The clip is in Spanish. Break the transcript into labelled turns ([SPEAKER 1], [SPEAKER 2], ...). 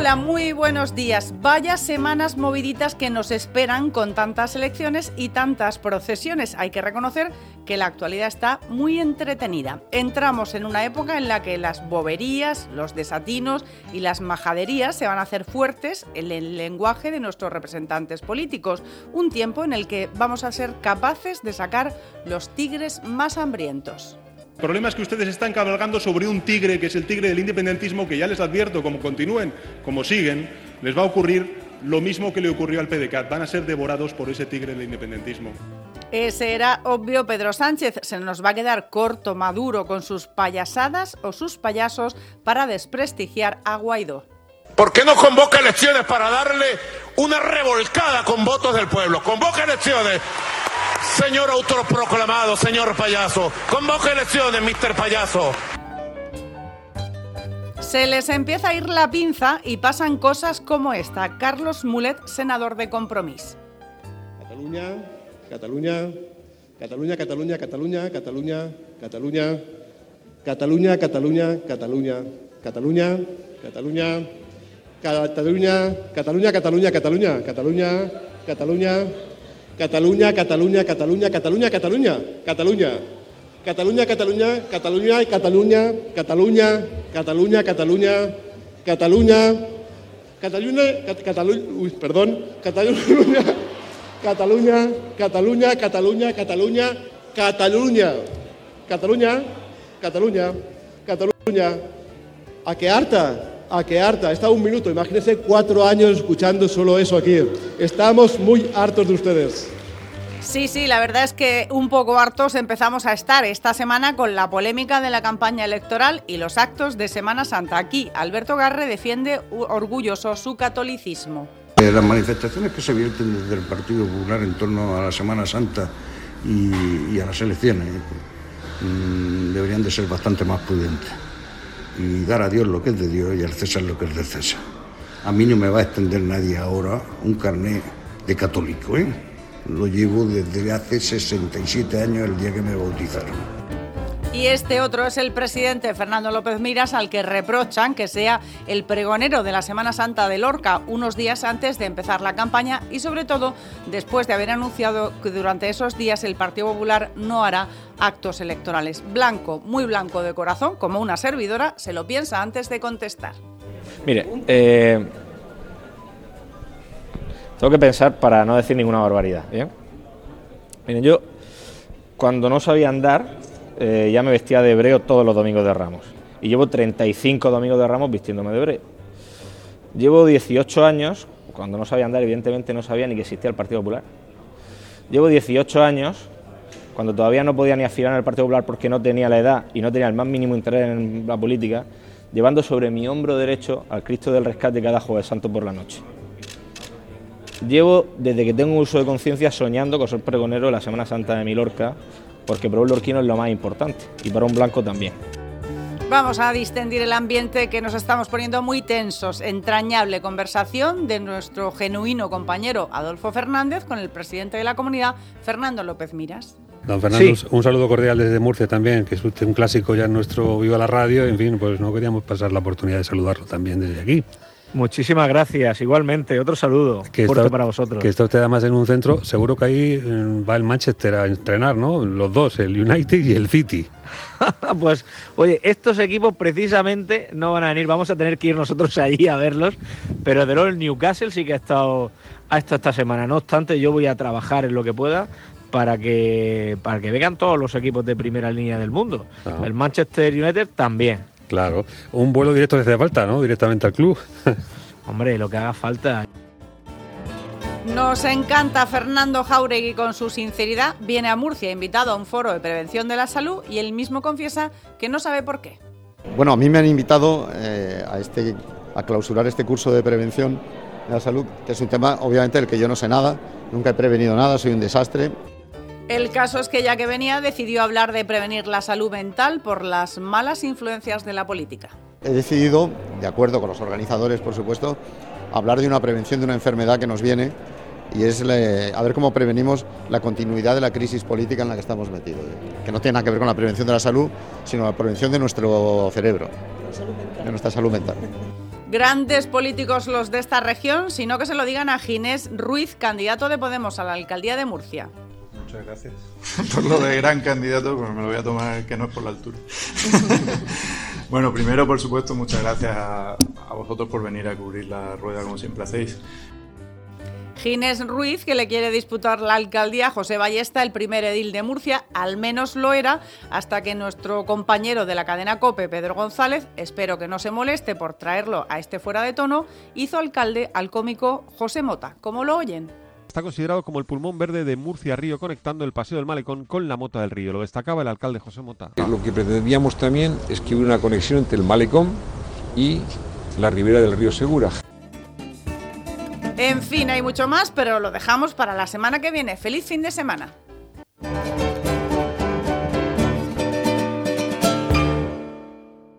[SPEAKER 1] Hola, muy buenos días. Vaya semanas moviditas que nos esperan con tantas elecciones y tantas procesiones. Hay que reconocer que la actualidad está muy entretenida. Entramos en una época en la que las boberías, los desatinos y las majaderías se van a hacer fuertes en el lenguaje de nuestros representantes políticos. Un tiempo en el que vamos a ser capaces de sacar los tigres más hambrientos.
[SPEAKER 2] El problema es que ustedes están cabalgando sobre un tigre, que es el tigre del independentismo, que ya les advierto, como continúen, como siguen, les va a ocurrir lo mismo que le ocurrió al PDCAT. Van a ser devorados por ese tigre del independentismo.
[SPEAKER 1] Ese era obvio Pedro Sánchez. Se nos va a quedar corto Maduro con sus payasadas o sus payasos para desprestigiar a Guaidó.
[SPEAKER 3] ¿Por qué no convoca elecciones para darle una revolcada con votos del pueblo? Convoca elecciones Señor autoproclamado, señor payaso, convoque elecciones, mister payaso.
[SPEAKER 1] Se les empieza a ir la pinza y pasan cosas como esta. Carlos Mulet, senador de Compromís.
[SPEAKER 4] Cataluña, Cataluña, Cataluña, Cataluña, Cataluña, Cataluña, Cataluña, Cataluña, Cataluña, Cataluña, Cataluña, Cataluña, Cataluña, Cataluña, Cataluña, Cataluña, Cataluña, Cataluña, Cataluña, Cataluña, Cataluña, Cataluña, Cataluña, Cataluña. Cataluña, Cataluña, Cataluña, Cataluña, Cataluña, Cataluña, Cataluña, Cataluña, Cataluña, Cataluña, uy, perdón, Cataluña, Cataluña, Cataluña, Cataluña, Cataluña, Cataluña, Cataluña, Cataluña, Cataluña. ¿A qué harta? A que harta. Está un minuto, imagínense cuatro años escuchando solo eso aquí. Estamos muy hartos de ustedes.
[SPEAKER 1] Sí, sí, la verdad es que un poco hartos empezamos a estar esta semana con la polémica de la campaña electoral y los actos de Semana Santa. Aquí, Alberto Garre defiende orgulloso su catolicismo.
[SPEAKER 5] Eh, las manifestaciones que se vierten desde el Partido Popular en torno a la Semana Santa y, a las elecciones mm, deberían de ser bastante más prudentes y dar a Dios lo que es de Dios y al César lo que es de César. A mí no me va a extender nadie ahora un carnet de católico, ¿eh? Lo llevo desde hace 67 años, el día que me bautizaron.
[SPEAKER 1] Y este otro es el presidente Fernando López Miras, al que reprochan que sea el pregonero de la Semana Santa de Lorca unos días antes de empezar la campaña y sobre todo después de haber anunciado que durante esos días el Partido Popular no hará actos electorales. Blanco, muy blanco de corazón, como una servidora, se lo piensa antes de contestar.
[SPEAKER 6] Mire, eh, tengo que pensar para no decir ninguna barbaridad. Miren, yo cuando no sabía andar eh, ya me vestía de hebreo todos los domingos de Ramos. Y llevo 35 domingos de Ramos vistiéndome de hebreo. Llevo 18 años, cuando no sabía andar, evidentemente no sabía ni que existía el Partido Popular. Llevo 18 años, cuando todavía no podía ni afilar al Partido Popular porque no tenía la edad y no tenía el más mínimo interés en la política, llevando sobre mi hombro derecho al Cristo del Rescate cada jueves santo por la noche. Llevo, desde que tengo uso de conciencia, soñando con ser pregonero de la Semana Santa de Milorca, porque para un lorquino es lo más importante y para un blanco también.
[SPEAKER 1] Vamos a distendir el ambiente que nos estamos poniendo muy tensos. Entrañable conversación de nuestro genuino compañero Adolfo Fernández con el presidente de la comunidad, Fernando López Miras.
[SPEAKER 7] Don Fernando, un saludo cordial desde Murcia también, que es un clásico ya en nuestro Viva la Radio. En fin, pues no queríamos pasar la oportunidad de saludarlo también desde aquí.
[SPEAKER 6] Muchísimas gracias, igualmente. Otro saludo
[SPEAKER 7] que
[SPEAKER 6] fuerte para vosotros.
[SPEAKER 7] Que está usted además en un centro, seguro que ahí eh, va el Manchester a entrenar, ¿no? Los dos, el United y el City.
[SPEAKER 6] pues, oye, estos equipos precisamente no van a venir, vamos a tener que ir nosotros ahí a verlos, pero de luego el Newcastle sí que ha estado, ha estado esta semana. No obstante, yo voy a trabajar en lo que pueda para que, para que vengan todos los equipos de primera línea del mundo. El Manchester United también.
[SPEAKER 7] Claro, un vuelo directo desde falta, ¿no? Directamente al club.
[SPEAKER 6] Hombre, lo que haga falta.
[SPEAKER 1] Nos encanta Fernando Jauregui con su sinceridad. Viene a Murcia invitado a un foro de prevención de la salud y él mismo confiesa que no sabe por qué.
[SPEAKER 8] Bueno, a mí me han invitado eh, a, este, a clausurar este curso de prevención de la salud, que es un tema obviamente del que yo no sé nada, nunca he prevenido nada, soy un desastre.
[SPEAKER 1] El caso es que ya que venía decidió hablar de prevenir la salud mental por las malas influencias de la política.
[SPEAKER 8] He decidido, de acuerdo con los organizadores por supuesto, hablar de una prevención de una enfermedad que nos viene y es a ver cómo prevenimos la continuidad de la crisis política en la que estamos metidos, que no tiene nada que ver con la prevención de la salud, sino la prevención de nuestro cerebro, de nuestra salud mental.
[SPEAKER 1] Grandes políticos los de esta región, sino que se lo digan a Ginés Ruiz, candidato de Podemos a la alcaldía de Murcia.
[SPEAKER 9] Muchas gracias por lo de gran candidato, pues me lo voy a tomar que no es por la altura. bueno, primero, por supuesto, muchas gracias a, a vosotros por venir a cubrir la rueda como siempre hacéis.
[SPEAKER 1] Ginés Ruiz, que le quiere disputar la alcaldía a José Ballesta, el primer edil de Murcia, al menos lo era, hasta que nuestro compañero de la cadena COPE, Pedro González, espero que no se moleste por traerlo a este fuera de tono, hizo alcalde al cómico José Mota. ¿Cómo lo oyen?
[SPEAKER 10] Está considerado como el pulmón verde de Murcia Río, conectando el Paseo del Malecón con la Mota del Río. Lo destacaba el alcalde José Mota.
[SPEAKER 11] Lo que pretendíamos también es que hubiera una conexión entre el Malecón y la ribera del río Segura.
[SPEAKER 1] En fin, hay mucho más, pero lo dejamos para la semana que viene. ¡Feliz fin de semana!